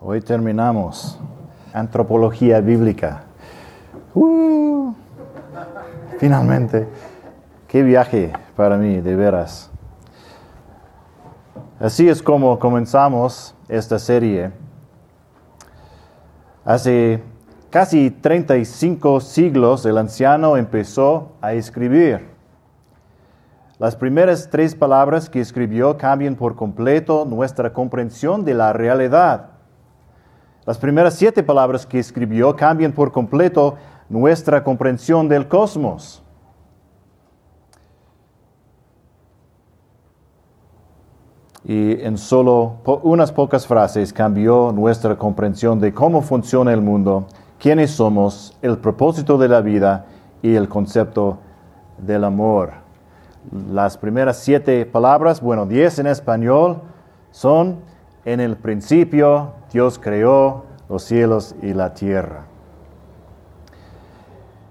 Hoy terminamos antropología bíblica. Uh, finalmente, qué viaje para mí, de veras. Así es como comenzamos esta serie. Hace casi 35 siglos el anciano empezó a escribir. Las primeras tres palabras que escribió cambian por completo nuestra comprensión de la realidad. Las primeras siete palabras que escribió cambian por completo nuestra comprensión del cosmos. Y en solo unas pocas frases cambió nuestra comprensión de cómo funciona el mundo, quiénes somos, el propósito de la vida y el concepto del amor. Las primeras siete palabras, bueno, diez en español, son en el principio Dios creó los cielos y la tierra.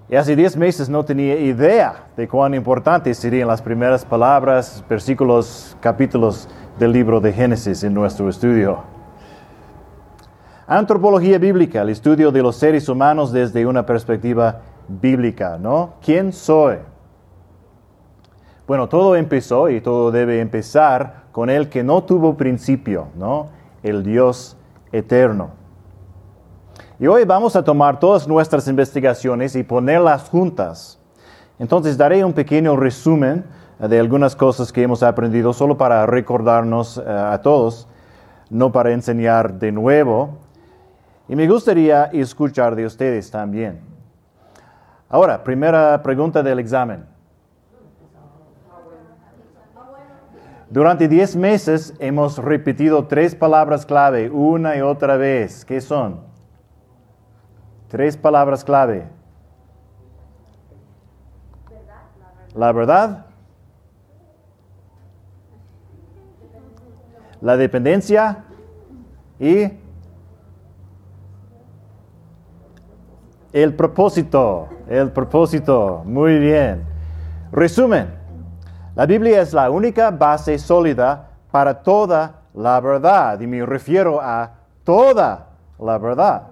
Y hace diez meses no tenía idea de cuán importantes serían las primeras palabras, versículos, capítulos del libro de Génesis en nuestro estudio. Antropología bíblica, el estudio de los seres humanos desde una perspectiva bíblica, ¿no? ¿Quién soy? Bueno, todo empezó y todo debe empezar con el que no tuvo principio, ¿no? El Dios eterno. Y hoy vamos a tomar todas nuestras investigaciones y ponerlas juntas. Entonces daré un pequeño resumen de algunas cosas que hemos aprendido solo para recordarnos eh, a todos, no para enseñar de nuevo. Y me gustaría escuchar de ustedes también. Ahora, primera pregunta del examen. Durante diez meses hemos repetido tres palabras clave una y otra vez. ¿Qué son? Tres palabras clave. La verdad. La dependencia y el propósito. El propósito. Muy bien. Resumen. La Biblia es la única base sólida para toda la verdad. Y me refiero a toda la verdad.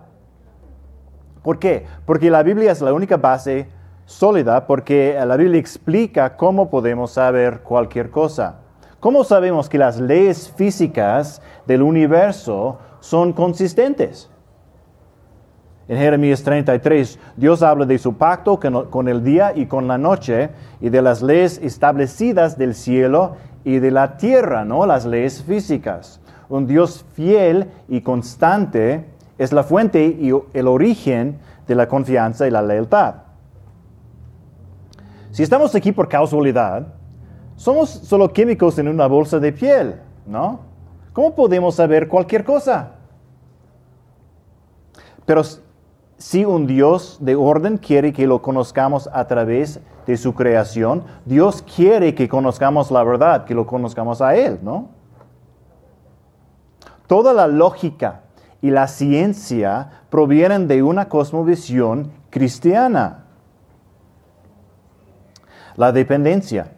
¿Por qué? Porque la Biblia es la única base sólida porque la Biblia explica cómo podemos saber cualquier cosa. ¿Cómo sabemos que las leyes físicas del universo son consistentes? En Jeremías 33, Dios habla de su pacto con el día y con la noche y de las leyes establecidas del cielo y de la tierra, ¿no? Las leyes físicas. Un Dios fiel y constante es la fuente y el origen de la confianza y la lealtad. Si estamos aquí por casualidad, somos solo químicos en una bolsa de piel, ¿no? ¿Cómo podemos saber cualquier cosa? Pero si un Dios de orden quiere que lo conozcamos a través de su creación, Dios quiere que conozcamos la verdad, que lo conozcamos a Él, ¿no? Toda la lógica y la ciencia provienen de una cosmovisión cristiana. La dependencia.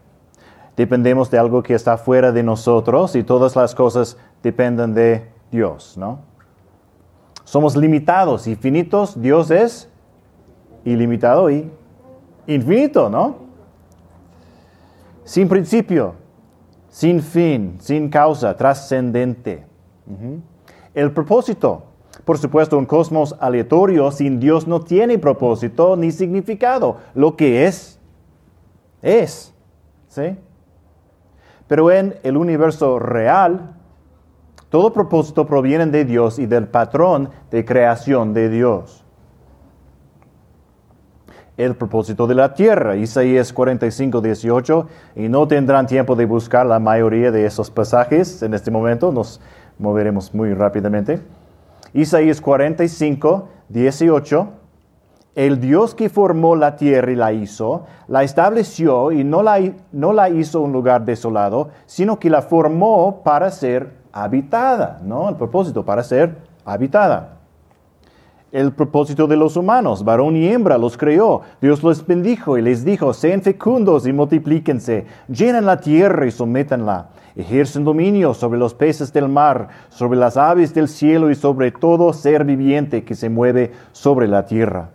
Dependemos de algo que está fuera de nosotros y todas las cosas dependen de Dios, ¿no? Somos limitados y finitos, Dios es ilimitado y infinito, ¿no? Sin principio, sin fin, sin causa, trascendente. El propósito. Por supuesto, un cosmos aleatorio sin Dios no tiene propósito ni significado. Lo que es, es. ¿Sí? Pero en el universo real, todo propósito proviene de Dios y del patrón de creación de Dios. El propósito de la tierra, Isaías 45, 18, y no tendrán tiempo de buscar la mayoría de esos pasajes en este momento, nos moveremos muy rápidamente. Isaías 45, 18. El Dios que formó la tierra y la hizo, la estableció y no la, no la hizo un lugar desolado, sino que la formó para ser habitada, ¿no? El propósito, para ser habitada. el propósito de los humanos. Varón y hembra los creó. Dios los bendijo y les dijo, sean fecundos y multiplíquense, llenen la tierra y sométanla. Ejercen dominio sobre los peces del mar, sobre las aves del cielo y sobre todo ser viviente que se mueve sobre la tierra.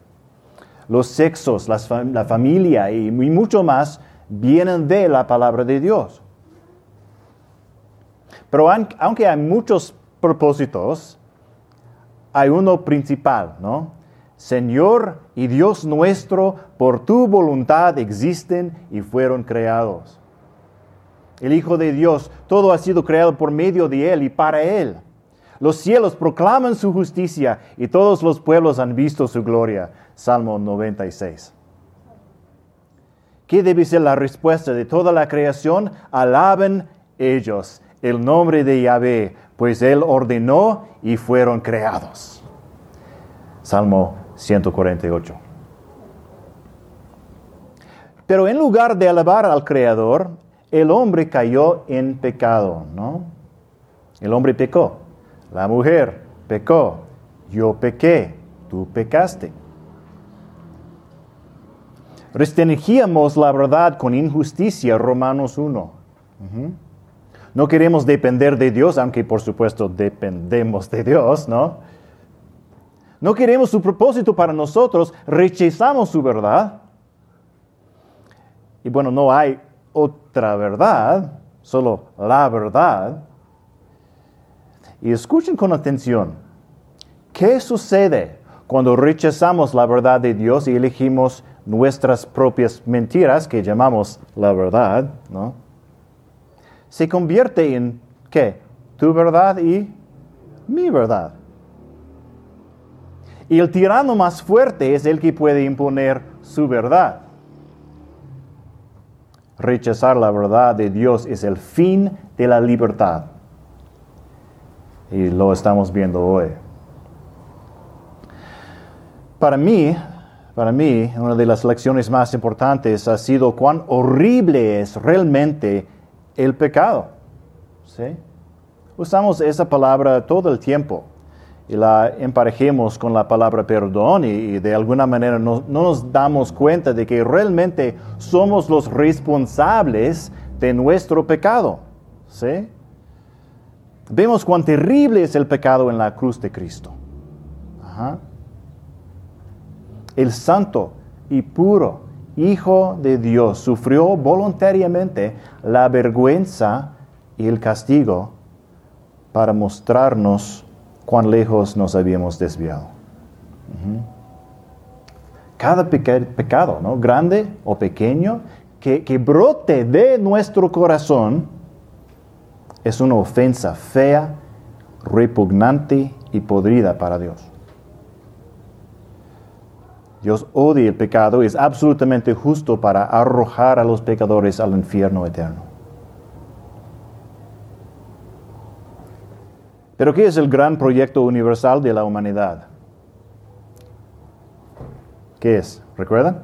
Los sexos, la familia y mucho más vienen de la palabra de Dios. Pero aunque hay muchos propósitos, hay uno principal, ¿no? Señor y Dios nuestro, por tu voluntad existen y fueron creados. El Hijo de Dios, todo ha sido creado por medio de Él y para Él. Los cielos proclaman su justicia y todos los pueblos han visto su gloria. Salmo 96. ¿Qué debe ser la respuesta de toda la creación? Alaben ellos el nombre de Yahvé, pues Él ordenó y fueron creados. Salmo 148. Pero en lugar de alabar al Creador, el hombre cayó en pecado, ¿no? El hombre pecó, la mujer pecó, yo pequé, tú pecaste. Restringíamos la verdad con injusticia, Romanos 1. No queremos depender de Dios, aunque por supuesto dependemos de Dios, ¿no? No queremos su propósito para nosotros, rechazamos su verdad. Y bueno, no hay otra verdad, solo la verdad. Y escuchen con atención, ¿qué sucede cuando rechazamos la verdad de Dios y elegimos nuestras propias mentiras que llamamos la verdad, ¿no? Se convierte en ¿qué? Tu verdad y mi verdad. Y el tirano más fuerte es el que puede imponer su verdad. Rechazar la verdad de Dios es el fin de la libertad. Y lo estamos viendo hoy. Para mí, para mí, una de las lecciones más importantes ha sido cuán horrible es realmente el pecado. ¿sí? Usamos esa palabra todo el tiempo y la emparejemos con la palabra perdón y, de alguna manera no, nos damos cuenta de que realmente somos los responsables de nuestro pecado. ¿sí? Vemos cuán terrible es el pecado en la cruz de Cristo. El santo y puro Hijo de Dios, sufrió voluntariamente la vergüenza y el castigo para mostrarnos cuán lejos nos habíamos desviado. Cada pecado, ¿no? grande o pequeño, que, que brote de nuestro corazón, es una ofensa fea, repugnante y podrida para Dios. Dios odia el pecado y es absolutamente justo para arrojar a los pecadores al infierno eterno. Pero ¿qué es el gran proyecto universal de la humanidad? ¿Qué es? ¿Recuerdan?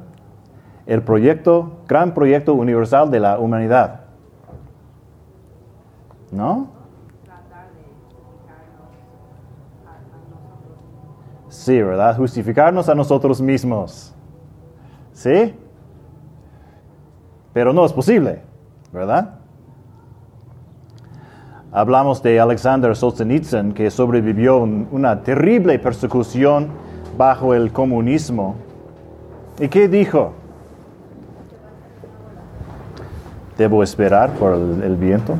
El proyecto, gran proyecto universal de la humanidad. ¿No? Sí, ¿verdad? Justificarnos a nosotros mismos. ¿Sí? Pero no es posible, ¿verdad? Hablamos de Alexander Solzhenitsyn, que sobrevivió una terrible persecución bajo el comunismo. ¿Y qué dijo? ¿Debo esperar por el viento?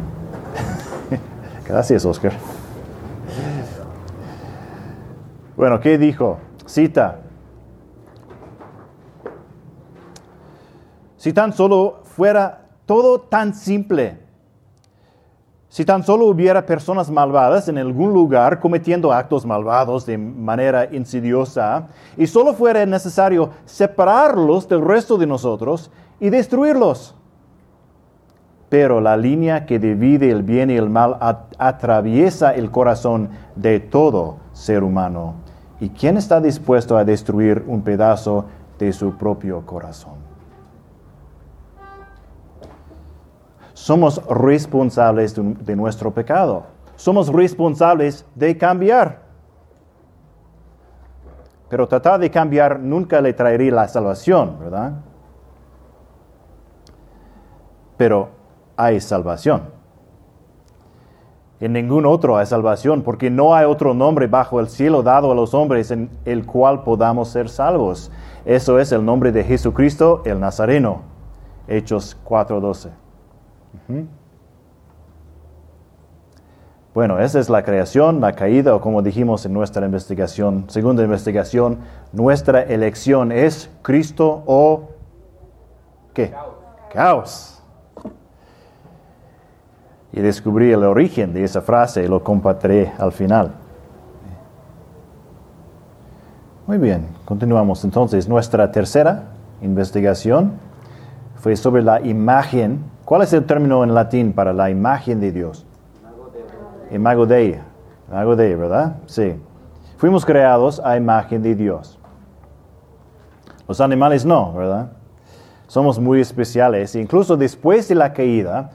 Gracias, Oscar. Bueno, ¿qué dijo? Cita. Si tan solo fuera todo tan simple, si tan solo hubiera personas malvadas en algún lugar cometiendo actos malvados de manera insidiosa, y solo fuera necesario separarlos del resto de nosotros y destruirlos. Pero la línea que divide el bien y el mal atraviesa el corazón de todo ser humano ¿Y quién está dispuesto a destruir un pedazo de su propio corazón? Somos responsables de, nuestro pecado. Somos responsables de cambiar. Pero tratar de cambiar nunca le traería la salvación, ¿verdad? Pero hay salvación. En ningún otro hay salvación, porque no hay otro nombre bajo el cielo dado a los hombres en el cual podamos ser salvos. Eso es el nombre de Jesucristo el Nazareno. Hechos 4:12. Bueno, esa es la creación, la caída, o como dijimos en nuestra investigación, segunda investigación, nuestra elección es Cristo o qué? Caos. Y descubrí el origen de esa frase y lo compartiré al final. Muy bien, continuamos entonces. Nuestra tercera investigación fue sobre la imagen. ¿Cuál es el término en latín para la imagen de Dios? Imago Dei. Imago Dei, ¿verdad? Sí. Fuimos creados a imagen de Dios. Los animales no, ¿verdad? Somos muy especiales. Incluso después de la caída,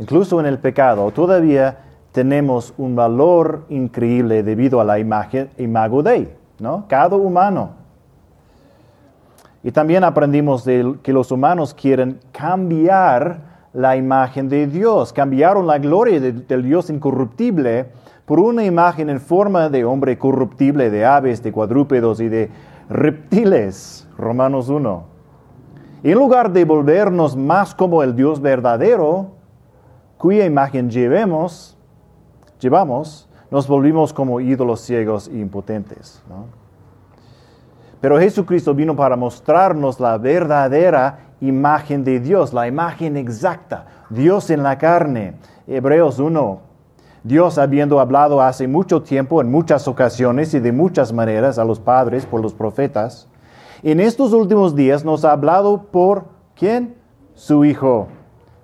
incluso en el pecado, todavía tenemos un valor increíble debido a la imagen, imago Dei, ¿no? Cada humano. Y también aprendimos de que los humanos quieren cambiar la imagen de Dios. Cambiaron la gloria del Dios incorruptible por una imagen en forma de hombre corruptible, de aves, de cuadrúpedos y de reptiles. Romanos 1. Y en lugar de volvernos más como el Dios verdadero, cuya imagen llevemos, llevamos, nos volvimos como ídolos ciegos e impotentes. Pero Jesucristo vino para mostrarnos la verdadera imagen de Dios, la imagen exacta, Dios en la carne. Hebreos 1. Dios habiendo hablado hace mucho tiempo, en muchas ocasiones y de muchas maneras a los padres por los profetas, en estos últimos días nos ha hablado por quién? Su Hijo,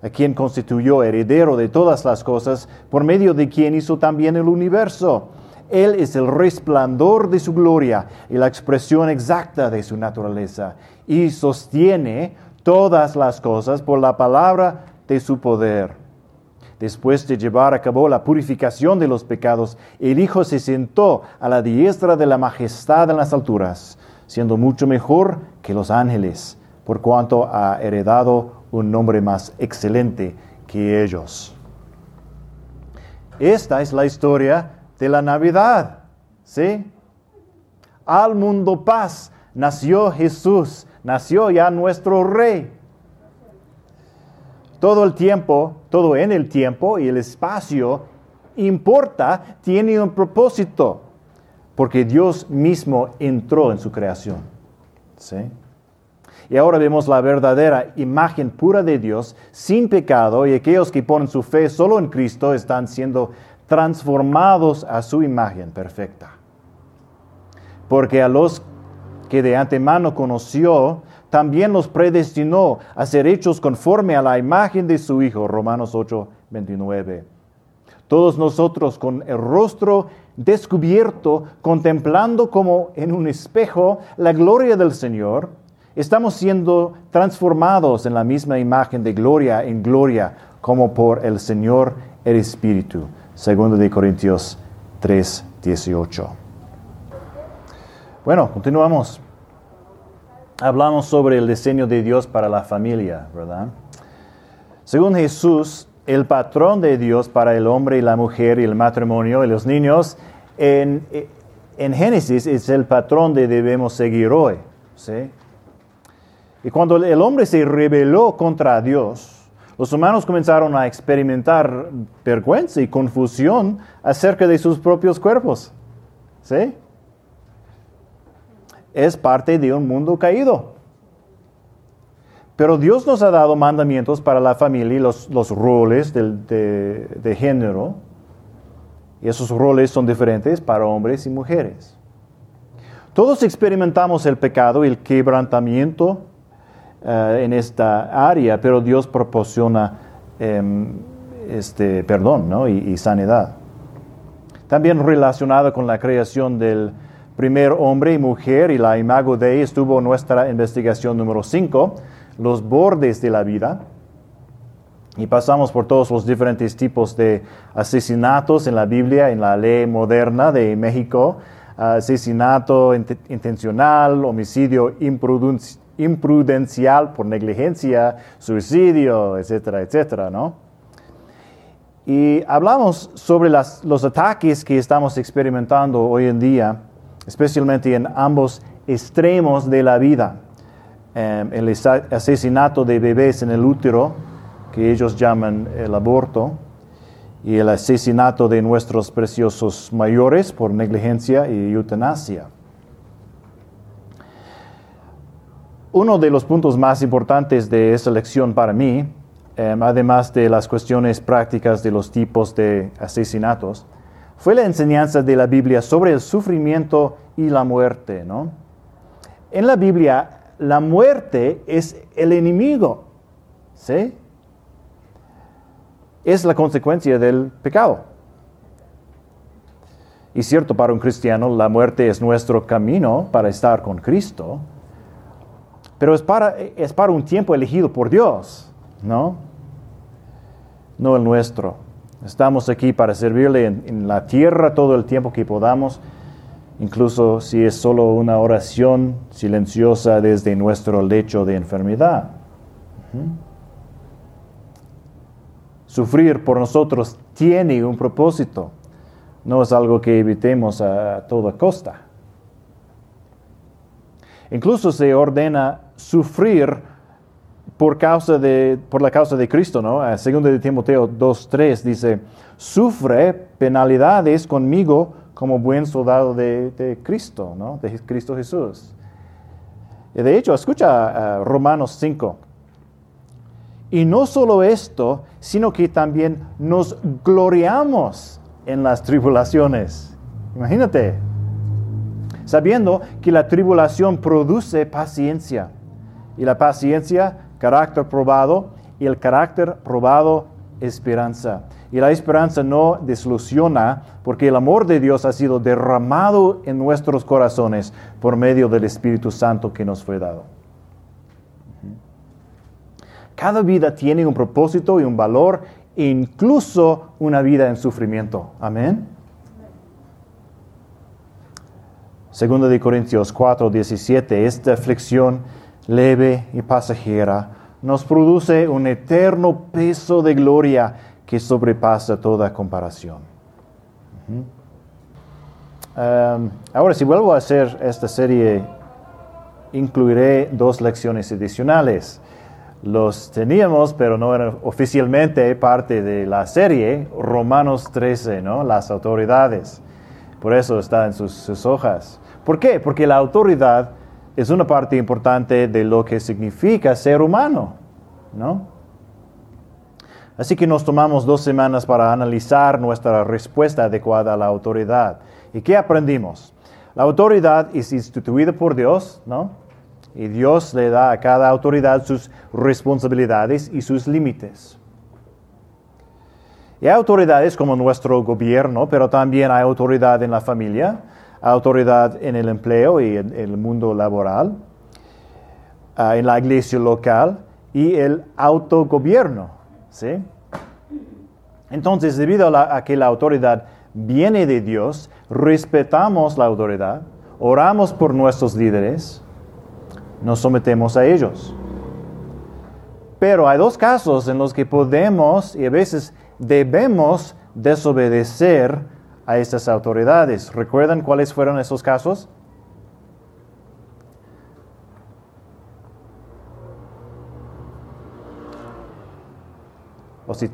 a quien constituyó heredero de todas las cosas, por medio de quien hizo también el universo. Él es el resplandor de su gloria y la expresión exacta de su naturaleza, y sostiene todas las cosas por la palabra de su poder. Después de llevar a cabo la purificación de los pecados, el Hijo se sentó a la diestra de la majestad en las alturas, siendo mucho mejor que los ángeles, por cuanto ha heredado un nombre más excelente que ellos. Esta es la historia de la Navidad, ¿sí? Al mundo paz nació Jesús, nació ya nuestro rey. Todo el tiempo, todo en el tiempo y el espacio importa, tiene un propósito, porque Dios mismo entró en su creación. ¿Sí? Y ahora vemos la verdadera imagen pura de Dios, sin pecado, y aquellos que ponen su fe solo en Cristo están siendo transformados a su imagen perfecta. Porque a los que de antemano conoció, también los predestinó a ser hechos conforme a la imagen de su Hijo. Romanos 8, 29. Todos nosotros con el rostro descubierto, contemplando como en un espejo la gloria del Señor, estamos siendo transformados en la misma imagen de gloria en gloria, como por el Señor el Espíritu. Segundo de Corintios 3, 18. Bueno, continuamos. Hablamos sobre el diseño de Dios para la familia, ¿verdad? Según Jesús, el patrón de Dios para el hombre y la mujer y el matrimonio y los niños, en, en Génesis es el patrón de debemos seguir hoy. ¿sí? Y cuando el hombre se rebeló contra Dios, los humanos comenzaron a experimentar vergüenza y confusión acerca de sus propios cuerpos. ¿Sí? es parte de un mundo caído. Pero Dios nos ha dado mandamientos para la familia y los, roles de, de, género. Y esos roles son diferentes para hombres y mujeres. Todos experimentamos el pecado y el quebrantamiento eh, en esta área, pero Dios proporciona em, este, perdón y, y sanidad. También relacionado con la creación del, primer hombre y mujer y la imago de estuvo nuestra investigación número 5, los bordes de la vida. Y pasamos por todos los diferentes tipos de asesinatos en la Biblia, en la ley moderna de México, asesinato intencional, homicidio imprudencial por negligencia, suicidio, etcétera, etcétera, ¿no? Y hablamos sobre los ataques que estamos experimentando hoy en día, especialmente en ambos extremos de la vida. Em, el asesinato de bebés en el útero, que ellos llaman el aborto, y el asesinato de nuestros preciosos mayores por negligencia y eutanasia. Uno de los puntos más importantes de esa lección para mí, em, además de las cuestiones prácticas de los tipos de asesinatos, fue la enseñanza de la Biblia sobre el sufrimiento y la muerte. ¿no? En la Biblia, la muerte es el enemigo. ¿Sí? es la consecuencia del pecado. Y cierto, para un cristiano la muerte es nuestro camino para estar con Cristo, pero es para, es para un tiempo elegido por Dios, ¿no? No el nuestro. Estamos aquí para servirle en, la tierra todo el tiempo que podamos, incluso si es solo una oración silenciosa desde nuestro lecho de enfermedad. Sufrir por nosotros tiene un propósito, no es algo que evitemos a toda costa. Incluso se ordena sufrir por, causa de, por la causa de Cristo, ¿no? Segundo de Timoteo 2.3 dice, sufre penalidades conmigo como buen soldado de, Cristo, ¿no? De Cristo Jesús. De hecho, escucha Romanos 5, y no solo esto, sino que también nos gloriamos en las tribulaciones. Imagínate, sabiendo que la tribulación produce paciencia. Y la paciencia, carácter probado, y el carácter probado, esperanza. Y la esperanza no desilusiona porque el amor de Dios ha sido derramado en nuestros corazones por medio del Espíritu Santo que nos fue dado. Cada vida tiene un propósito y un valor, incluso una vida en sufrimiento. Amén. Segundo de Corintios 4, 17, esta aflicción leve y pasajera nos produce un eterno peso de gloria que sobrepasa toda comparación. Um, ahora, si vuelvo a hacer esta serie, incluiré dos lecciones adicionales los teníamos, pero no eran oficialmente parte de la serie, Romanos 13, ¿no? Las autoridades. Por eso está en sus, hojas. ¿Por qué? Porque la autoridad es una parte importante de lo que significa ser humano, ¿no? Así que nos tomamos dos semanas para analizar nuestra respuesta adecuada a la autoridad. ¿Y qué aprendimos? La autoridad es instituida por Dios, ¿no? Y Dios le da a cada autoridad sus responsabilidades y sus límites. Y hay autoridades como nuestro gobierno, pero también hay autoridad en la familia, autoridad en el empleo y en el mundo laboral, ah, en la iglesia local y el autogobierno. ¿sí? Entonces, debido a, a que la autoridad viene de Dios, respetamos la autoridad, oramos por nuestros líderes, nos sometemos a ellos. Pero hay dos casos en los que podemos y a veces debemos desobedecer a estas autoridades. ¿Recuerdan cuáles fueron esos casos? ¿O si...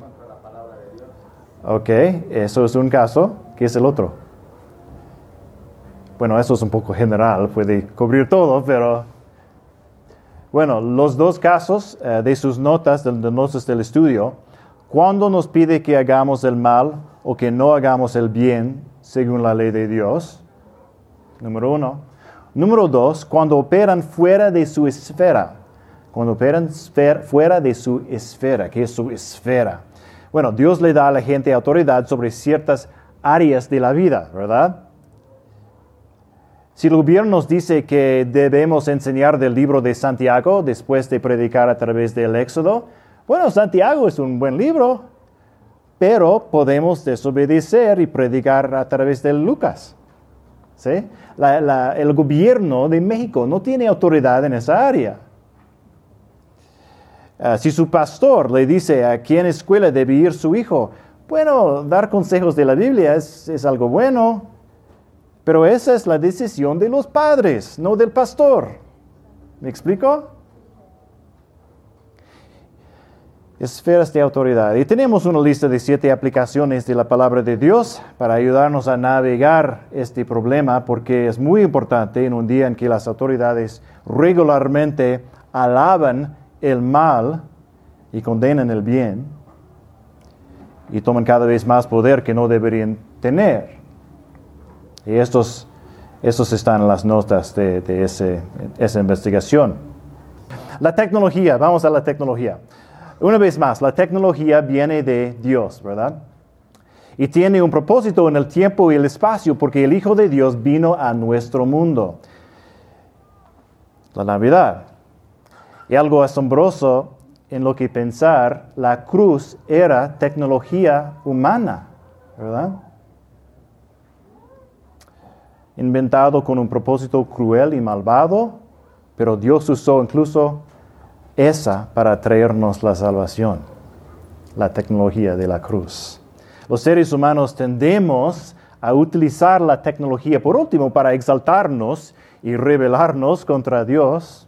Ok, eso es un caso. ¿Qué es el otro? Bueno, eso es un poco general, puede cubrir todo, pero bueno, los dos casos eh, de sus notas, de, de notas del estudio, cuando nos pide que hagamos el mal o que no hagamos el bien según la ley de Dios, número uno. Número dos, cuando operan fuera de su esfera. Cuando operan fuera de su esfera. ¿Qué es su esfera? Bueno, Dios le da a la gente autoridad sobre ciertas áreas de la vida, ¿verdad? Si el gobierno nos dice que debemos enseñar del libro de Santiago después de predicar a través del Éxodo, bueno, Santiago es un buen libro, pero podemos desobedecer y predicar a través de Lucas. ¿sí? el gobierno de México no tiene autoridad en esa área. Ah, si su pastor le dice a quién escuela debe ir su hijo, bueno, dar consejos de la Biblia es, es algo bueno, pero esa es la decisión de los padres, no del pastor. ¿Me explico? Esferas de autoridad. Y tenemos una lista de siete aplicaciones de la palabra de Dios para ayudarnos a navegar este problema, porque es muy importante en un día en que las autoridades regularmente alaban el mal y condenan el bien y toman cada vez más poder que no deberían tener. Y estos, estos están en las notas de, de esa investigación. La tecnología, vamos a la tecnología. Una vez más, la tecnología viene de Dios, ¿verdad? Y tiene un propósito en el tiempo y el espacio porque el Hijo de Dios vino a nuestro mundo. La Navidad. Y algo asombroso en lo que pensar, la cruz era tecnología humana, ¿verdad? Inventado con un propósito cruel y malvado, pero Dios usó incluso esa para traernos la salvación, la tecnología de la cruz. Los seres humanos tendemos a utilizar la tecnología, por último, para exaltarnos y rebelarnos contra Dios.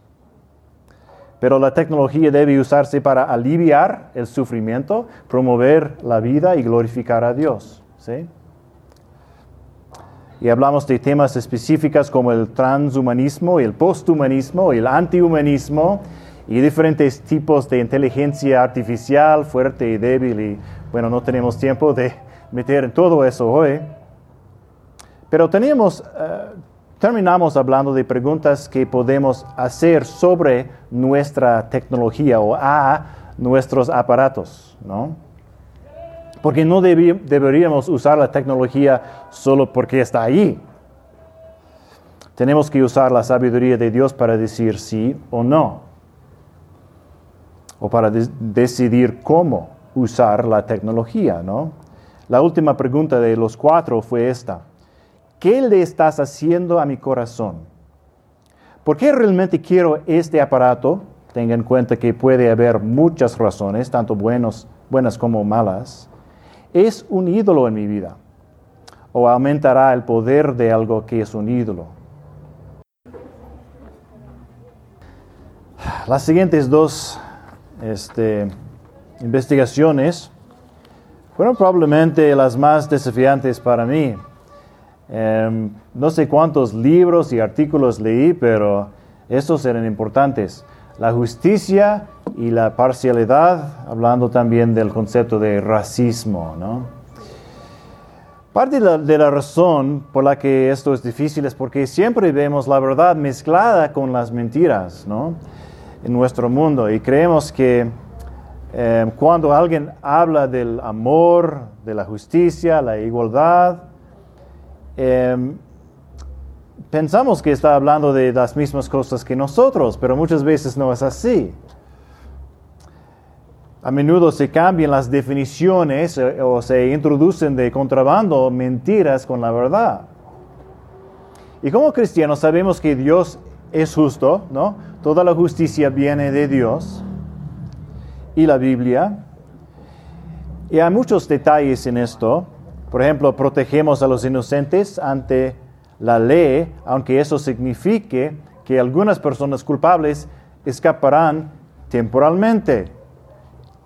Pero la tecnología debe usarse para aliviar el sufrimiento, promover la vida y glorificar a Dios. ¿sí? Y hablamos de temas específicos como el transhumanismo, el posthumanismo, el antihumanismo y diferentes tipos de inteligencia artificial, fuerte y débil. Y bueno, no tenemos tiempo de meter en todo eso hoy. Pero tenemos, eh, terminamos hablando de preguntas que podemos hacer sobre nuestra tecnología o a nuestros aparatos, ¿no? Porque no deberíamos usar la tecnología solo porque está ahí. Tenemos que usar la sabiduría de Dios para decir sí o no o para decidir cómo usar la tecnología, ¿no? La última pregunta de los cuatro fue esta. ¿Qué le estás haciendo a mi corazón? ¿Por qué realmente quiero este aparato? Tenga en cuenta que puede haber muchas razones, tanto buenas como malas. Es un ídolo en mi vida. O aumentará el poder de algo que es un ídolo. Las siguientes dos este, investigaciones fueron probablemente las más desafiantes para mí. Em, no sé cuántos libros y artículos leí, pero estos eran importantes. La justicia y la parcialidad, hablando también del concepto de racismo. Parte de la, razón por la que esto es difícil es porque siempre vemos la verdad mezclada con las mentiras. ¿no? En nuestro mundo y creemos que eh, cuando alguien habla del amor, de la justicia, la igualdad, em, pensamos que está hablando de las mismas cosas que nosotros, pero muchas veces no es así. A menudo se cambian las definiciones eh, o se introducen de contrabando mentiras con la verdad. Y como cristianos sabemos que Dios es justo, ¿no? Toda la justicia viene de Dios y la Biblia. Y hay muchos detalles en esto. Por ejemplo, protegemos a los inocentes ante la ley, aunque eso signifique que algunas personas culpables escaparán temporalmente.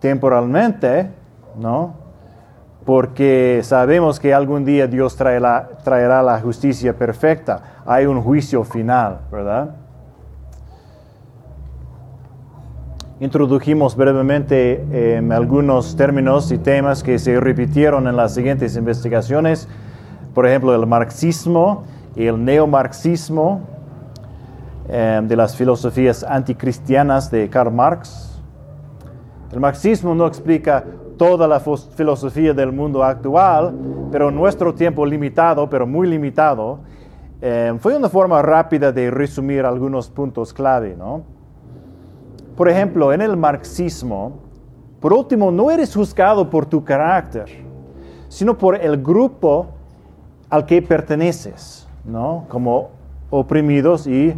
Temporalmente, ¿no? Porque sabemos que algún día Dios traerá, traerá la justicia perfecta. Hay un juicio final, ¿verdad? introdujimos brevemente em, algunos términos y temas que se repitieron en las siguientes investigaciones, por ejemplo, el marxismo y el neomarxismo em, de las filosofías anticristianas de Karl Marx. El marxismo no explica toda la filosofía del mundo actual, pero nuestro tiempo limitado, pero muy limitado, em, fue una forma rápida de resumir algunos puntos clave, ¿no? Por ejemplo, en el marxismo, por último, no eres juzgado por tu carácter, sino por el grupo al que perteneces. ¿no? Como oprimidos y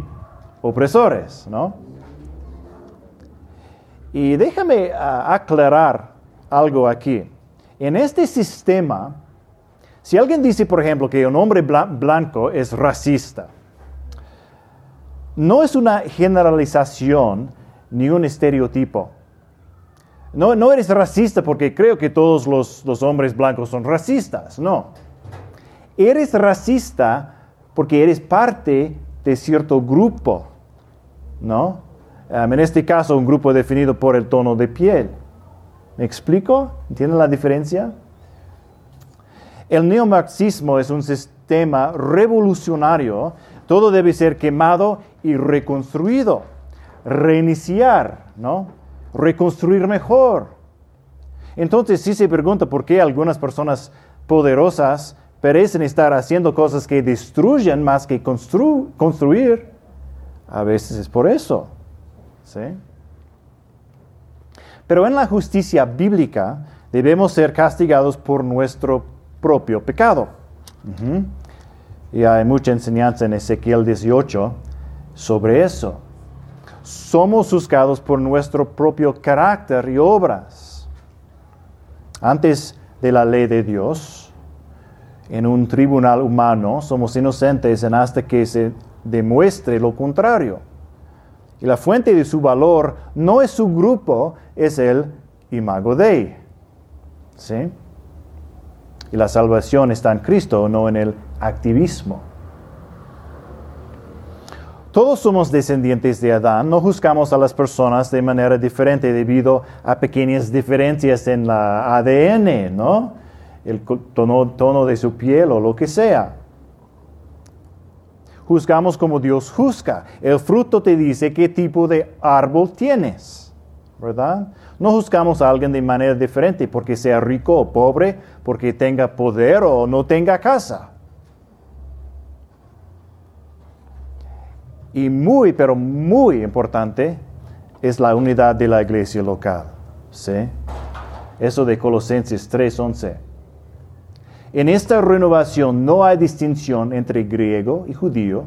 opresores, ¿no? Y déjame ah, aclarar algo aquí. En este sistema, si alguien dice, por ejemplo, que un hombre blanco es racista, no es una generalización ni un estereotipo. No, no eres racista porque creo que todos los, los hombres blancos son racistas, no. Eres racista porque eres parte de cierto grupo, ¿no? en este caso, un grupo definido por el tono de piel. ¿Me explico? ¿Entienden la diferencia? El neomarxismo es un sistema revolucionario. Todo debe ser quemado y reconstruido. Reiniciar, ¿no? Reconstruir mejor. Entonces, si se pregunta por qué algunas personas poderosas parecen estar haciendo cosas que destruyen más que construir, a veces es por eso. ¿sí? Pero en la justicia bíblica debemos ser castigados por nuestro propio pecado. Y hay mucha enseñanza en Ezequiel 18 sobre eso. Somos juzgados por nuestro propio carácter y obras. Antes de la ley de Dios, en un tribunal humano, somos inocentes en hasta que se demuestre lo contrario. Y la fuente de su valor no es su grupo, es el imago Dei. ¿Sí? Y la salvación está en Cristo, no en el activismo. Todos somos descendientes de Adán, no juzgamos a las personas de manera diferente debido a pequeñas diferencias en la ADN, ¿no? El tono, tono de su piel o lo que sea juzgamos como Dios juzga. El fruto te dice qué tipo de árbol tienes, ¿verdad? No juzgamos a alguien de manera diferente porque sea rico o pobre, porque tenga poder o no tenga casa. Y muy, pero muy importante es la unidad de la iglesia local. ¿sí? Eso de Colosenses 3:11. En esta renovación no hay distinción entre griego y judío,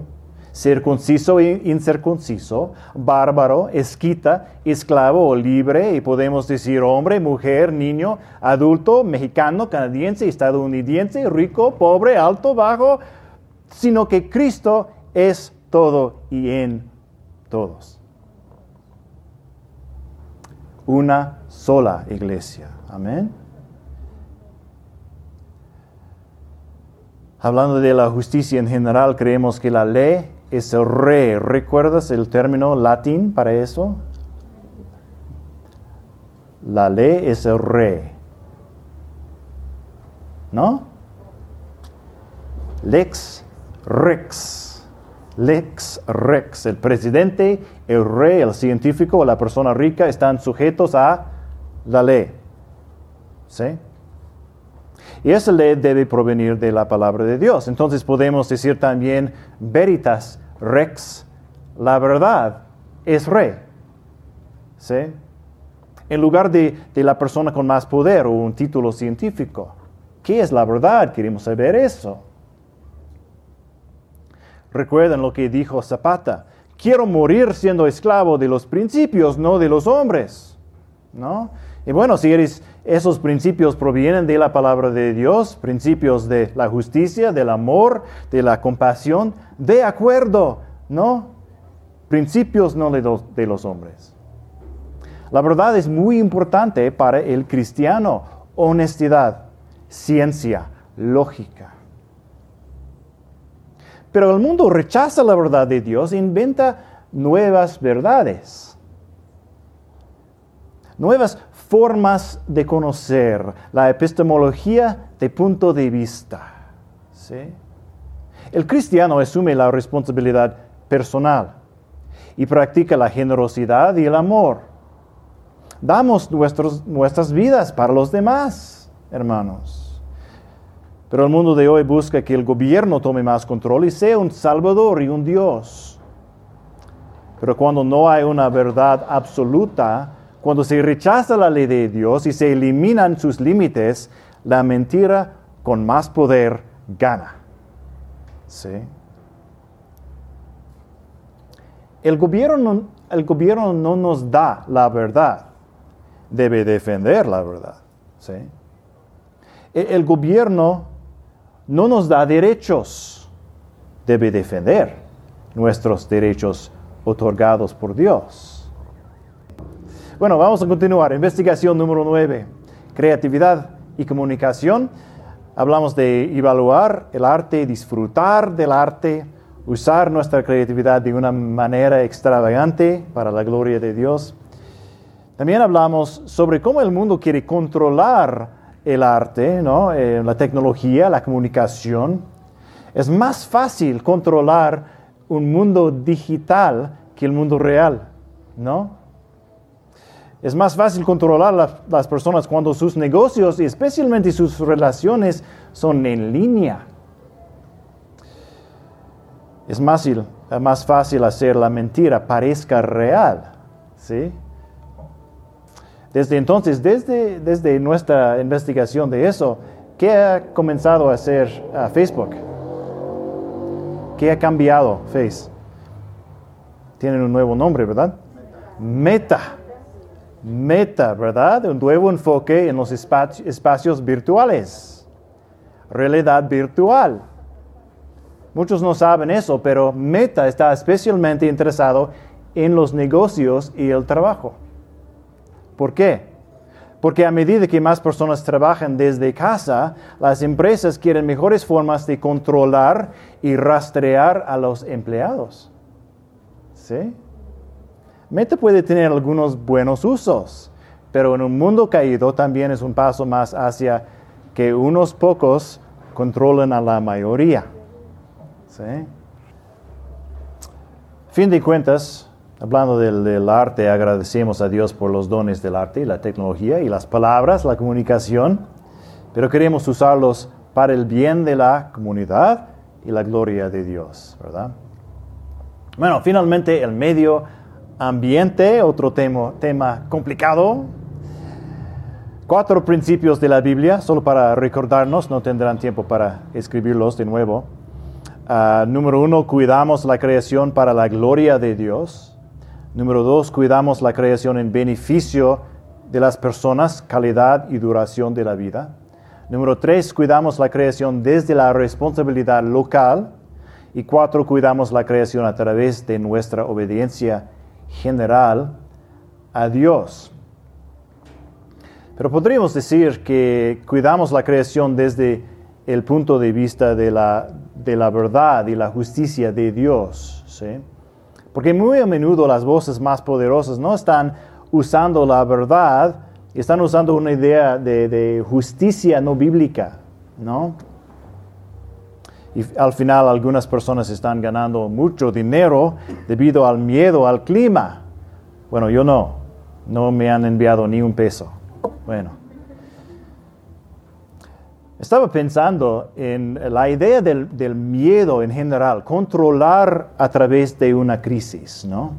circunciso e incircunciso, bárbaro, esquita, esclavo o libre, y podemos decir hombre, mujer, niño, adulto, mexicano, canadiense, estadounidense, rico, pobre, alto, bajo, sino que Cristo es todo y en todos. Una sola iglesia. Amén. Hablando de la justicia en general, creemos que la ley es el rey. ¿Recuerdas el término latín para eso? La ley es el rey. ¿No? Lex rex. Lex rex. El presidente, el rey, el científico o la persona rica están sujetos a la ley. ¿Sí? Y esa ley debe provenir de la palabra de Dios. Entonces podemos decir también veritas rex, la verdad es rey. ¿Sí? En lugar de, de la persona con más poder o un título científico. ¿Qué es la verdad? Queremos saber eso. Recuerden lo que dijo Zapata. Quiero morir siendo esclavo de los principios, no de los hombres. ¿No? Y bueno, si eres, esos principios provienen de la palabra de Dios, principios de la justicia, del amor, de la compasión, de acuerdo, ¿no? Principios no de los, de los hombres. La verdad es muy importante para el cristiano. Honestidad, ciencia, lógica. Pero el mundo rechaza la verdad de Dios e inventa nuevas verdades. Nuevas formas de conocer, la epistemología de punto de vista. El cristiano asume la responsabilidad personal y practica la generosidad y el amor. Damos nuestras vidas para los demás, hermanos. Pero el mundo de hoy busca que el gobierno tome más control y sea un salvador y un Dios. Pero cuando no hay una verdad absoluta, cuando se rechaza la ley de Dios y se eliminan sus límites, la mentira con más poder gana. ¿Sí? El gobierno, el gobierno no nos da la verdad, debe defender la verdad. ¿Sí? El, el gobierno no nos da derechos, debe defender nuestros derechos otorgados por Dios. Bueno, vamos a continuar. Investigación número 9. Creatividad y comunicación. Hablamos de evaluar el arte, disfrutar del arte, usar nuestra creatividad de una manera extravagante para la gloria de Dios. También hablamos sobre cómo el mundo quiere controlar el arte, ¿no? Eh, la tecnología, la comunicación. Es más fácil controlar un mundo digital que el mundo real, ¿no? Es más fácil controlar a las personas cuando sus negocios y especialmente sus relaciones son en línea. Es más, más fácil hacer la mentira parezca real. ¿sí? Desde entonces, desde, desde nuestra investigación de eso, ¿qué ha comenzado a hacer Facebook? ¿Qué ha cambiado Face? Tienen un nuevo nombre, ¿verdad? Meta. Meta, ¿verdad? Un nuevo enfoque en los espacios virtuales. Realidad virtual. Muchos no saben eso, pero Meta está especialmente interesado en los negocios y el trabajo. ¿Por qué? Porque a medida que más personas trabajan desde casa, las empresas quieren mejores formas de controlar y rastrear a los empleados. ¿Sí? Meta puede tener algunos buenos usos, pero en un mundo caído también es un paso más hacia que unos pocos controlen a la mayoría. Fin de cuentas, hablando del, arte, agradecemos a Dios por los dones del arte, la tecnología y las palabras, la comunicación, pero queremos usarlos para el bien de la comunidad y la gloria de Dios, ¿verdad? Bueno, finalmente el medio ambiente, otro tema, complicado. Cuatro principios de la Biblia, solo para recordarnos, no tendrán tiempo para escribirlos de nuevo. Ah, número uno, cuidamos la creación para la gloria de Dios. Número dos, cuidamos la creación en beneficio de las personas, calidad y duración de la vida. Número tres, cuidamos la creación desde la responsabilidad local. Y cuatro, cuidamos la creación a través de nuestra obediencia general a Dios. Pero podríamos decir que cuidamos la creación desde el punto de vista de la, de la verdad y la justicia de Dios. ¿sí? Porque muy a menudo las voces más poderosas no están usando la verdad, están usando una idea de, justicia no bíblica, ¿no? Y al final algunas personas están ganando mucho dinero debido al miedo al clima. Bueno, yo no, no me han enviado ni un peso. Bueno, estaba pensando en la idea del, miedo en general, controlar a través de una crisis, ¿no?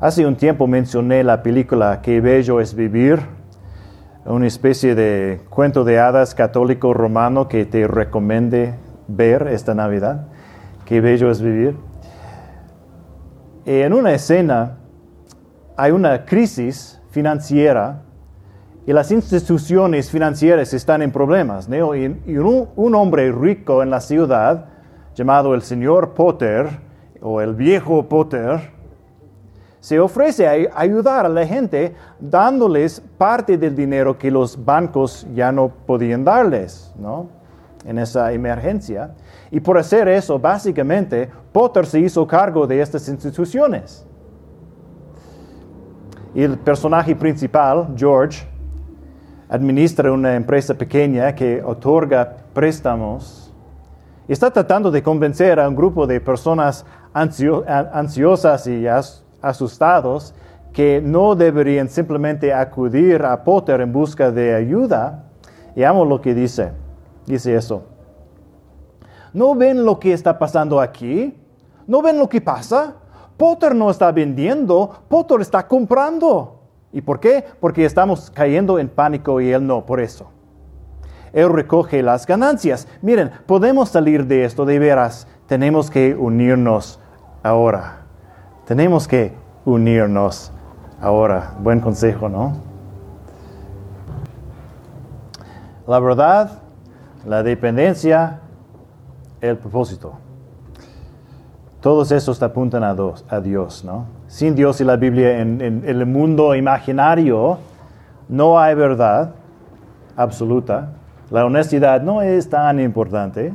Hace un tiempo mencioné la película Qué bello es vivir, una especie de cuento de hadas católico romano que te recomiende ver esta Navidad. Qué bello es vivir. En una escena hay una crisis financiera y las instituciones financieras están en problemas. Y, un, hombre rico en la ciudad, llamado el señor Potter, o el viejo Potter, se ofrece a ayudar a la gente dándoles parte del dinero que los bancos ya no podían darles, ¿no? En esa emergencia. Y por hacer eso, básicamente, Potter se hizo cargo de estas instituciones. Y el personaje principal, George, administra una empresa pequeña que otorga préstamos. Está tratando de convencer a un grupo de personas ansiosas y asustados que no deberían simplemente acudir a Potter en busca de ayuda. Y amo lo que dice. Dice eso. ¿No ven lo que está pasando aquí? ¿No ven lo que pasa? Potter no está vendiendo, Potter está comprando. ¿Y por qué? Porque estamos cayendo en pánico y Él no, por eso. Él recoge las ganancias. Miren, podemos salir de esto de veras. Tenemos que unirnos ahora. Tenemos que unirnos ahora. Buen consejo, ¿no? La verdad, la dependencia, el propósito. Todos esos te apuntan a, a Dios, ¿no? Sin Dios y la Biblia en, en el mundo imaginario no hay verdad absoluta. La honestidad no es tan importante.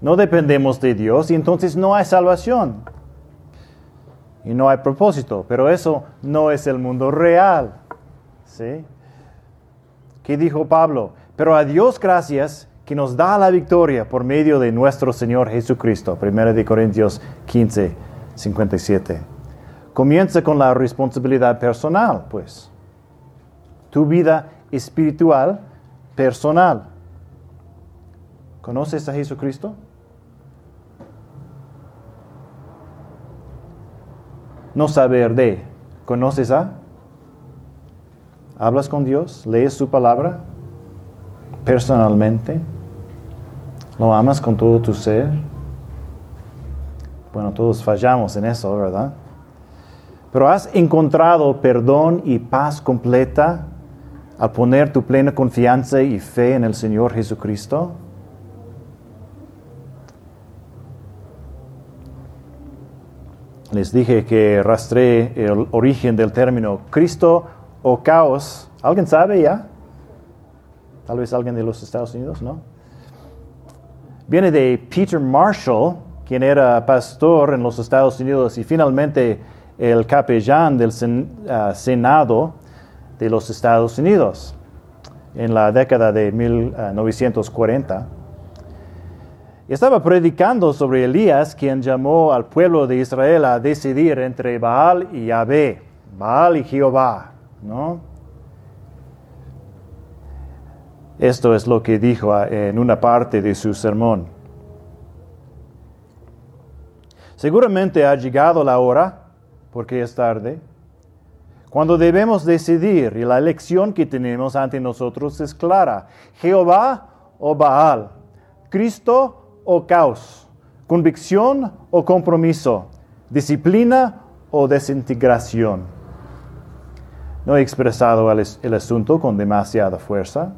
No dependemos de Dios y entonces no hay salvación. Y no hay propósito. Pero eso no es el mundo real. ¿Sí? ¿Qué dijo Pablo? Pero a Dios gracias que nos da la victoria por medio de nuestro Señor Jesucristo. 1 Corintios 15, 57. Comienza con la responsabilidad personal, pues. Tu vida espiritual personal. ¿Conoces a Jesucristo? No saber de. ¿Conoces a? ¿Hablas con Dios? ¿Lees su palabra? Personalmente. ¿Lo amas con todo tu ser? Bueno, todos fallamos en eso, ¿verdad? Pero has encontrado perdón y paz completa al poner tu plena confianza y fe en el Señor Jesucristo. Les dije que rastré el origen del término Cristo o caos. ¿Alguien sabe ya? Tal vez alguien de los Estados Unidos, ¿no? Viene de Peter Marshall, quien era pastor en los Estados Unidos y finalmente el capellán del ah, Senado de los Estados Unidos en la década de 1940. Estaba predicando sobre Elías, quien llamó al pueblo de Israel a decidir entre Baal y Yahvé, Baal y Jehová, ¿no? Esto es lo que dijo ah, en una parte de su sermón. Seguramente ha llegado la hora, porque es tarde, cuando debemos decidir y la elección que tenemos ante nosotros es clara. Jehová o Baal, Cristo o caos, convicción o compromiso, disciplina o desintegración. No he expresado el, el asunto con demasiada fuerza.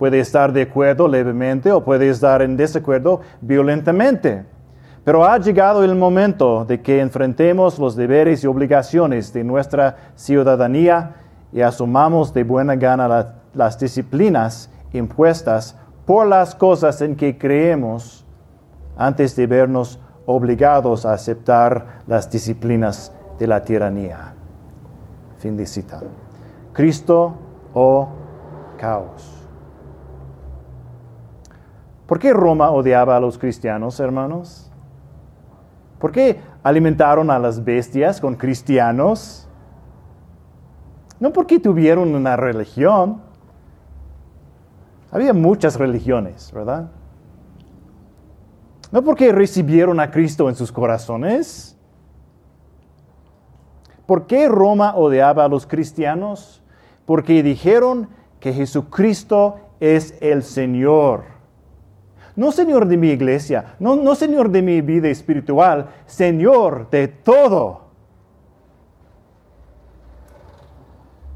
Puede estar de acuerdo levemente o puede estar en desacuerdo violentamente. Pero ha llegado el momento de que enfrentemos los deberes y obligaciones de nuestra ciudadanía y asumamos de buena gana las disciplinas impuestas por las cosas en que creemos antes de vernos obligados a aceptar las disciplinas de la tiranía. Fin de cita. Cristo o caos. ¿Por qué Roma odiaba a los cristianos, hermanos? ¿Por qué alimentaron a las bestias con cristianos? No porque tuvieron una religión. Había muchas religiones, ¿verdad? No porque recibieron a Cristo en sus corazones. ¿Por qué Roma odiaba a los cristianos? Porque dijeron que Jesucristo es el Señor. No Señor de mi iglesia, no, no Señor de mi vida espiritual, Señor de todo.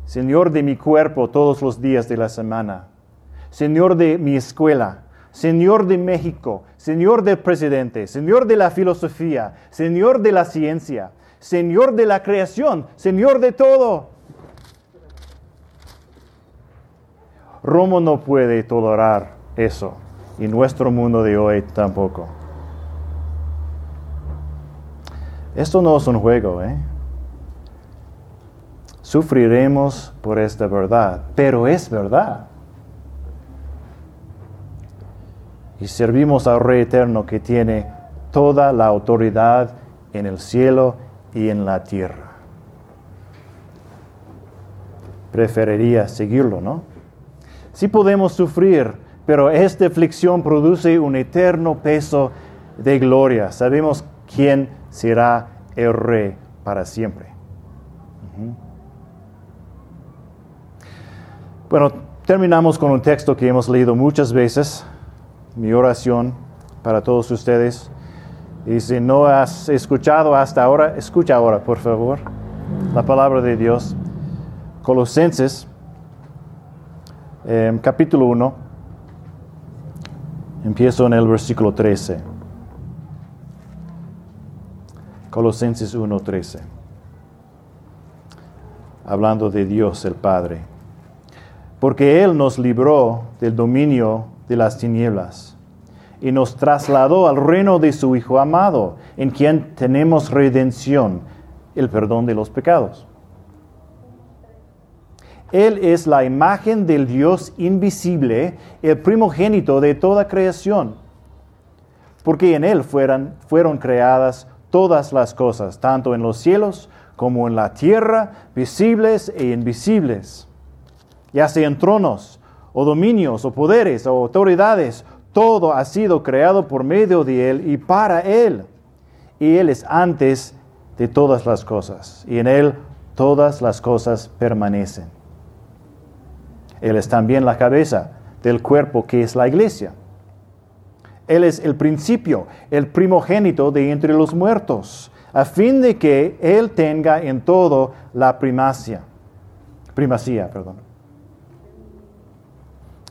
Señor de mi cuerpo todos los días de la semana. Señor de mi escuela. Señor de México. Señor del presidente. Señor de la filosofía. Señor de la ciencia. Señor de la creación. Señor de todo. Romo no puede tolerar eso y nuestro mundo de hoy tampoco. Esto no es un juego, ¿eh? Sufriremos por esta verdad, pero es verdad. Y servimos al Rey Eterno que tiene toda la autoridad en el cielo y en la tierra. Preferiría seguirlo, ¿no? Si podemos sufrir pero esta aflicción produce un eterno peso de gloria. Sabemos quién será el rey para siempre. Bueno, terminamos con un texto que hemos leído muchas veces. Mi oración para todos ustedes Y si no has escuchado hasta ahora, escucha ahora, por favor, la palabra de Dios. Colosenses, em, capítulo 1, empiezo en el versículo 13. Colosenses 1, 13. Hablando de Dios el Padre. Porque Él nos libró del dominio de las tinieblas y nos trasladó al reino de su Hijo amado, en quien tenemos redención, el perdón de los pecados. Él es la imagen del Dios invisible, el primogénito de toda creación, porque en Él fueron, creadas todas las cosas, tanto en los cielos como en la tierra, visibles e invisibles, ya sean tronos, o dominios, o poderes, o autoridades, todo ha sido creado por medio de Él y para Él. Y Él es antes de todas las cosas. Y en Él todas las cosas permanecen. Él es también la cabeza del cuerpo que es la iglesia. Él es el principio, el primogénito de entre los muertos, a fin de que Él tenga en todo la. Primacía, perdón.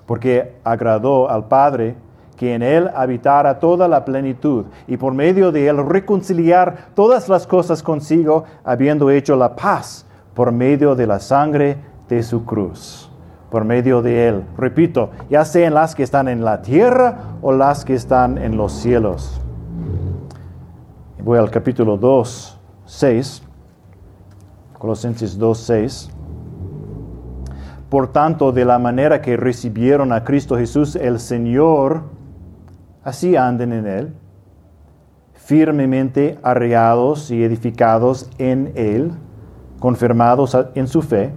Porque agradó al Padre que en Él habitara toda la plenitud y por medio de Él reconciliar todas las cosas consigo, habiendo hecho la paz por medio de la sangre de su cruz, por medio de Él. Repito, ya sean las que están en la tierra o las que están en los cielos. Voy al capítulo 2, 6, Colosenses 2, 6. Por tanto, de la manera que recibieron a Cristo Jesús el Señor, así anden en Él, firmemente arreados y edificados en Él, confirmados en su fe,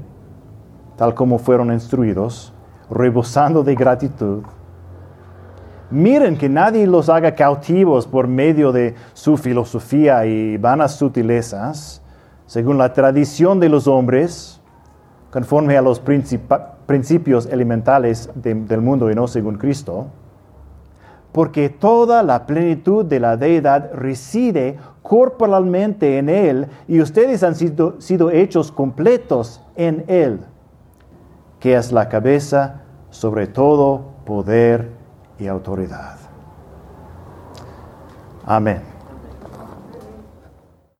tal como fueron instruidos, rebosando de gratitud. Miren que nadie los haga cautivos por medio de su filosofía y vanas sutilezas, según la tradición de los hombres, conforme a los principios elementales del mundo y no según Cristo porque toda la plenitud de la deidad reside corporalmente en Él y ustedes han sido, hechos completos en Él, que es la cabeza sobre todo poder y autoridad. Amén.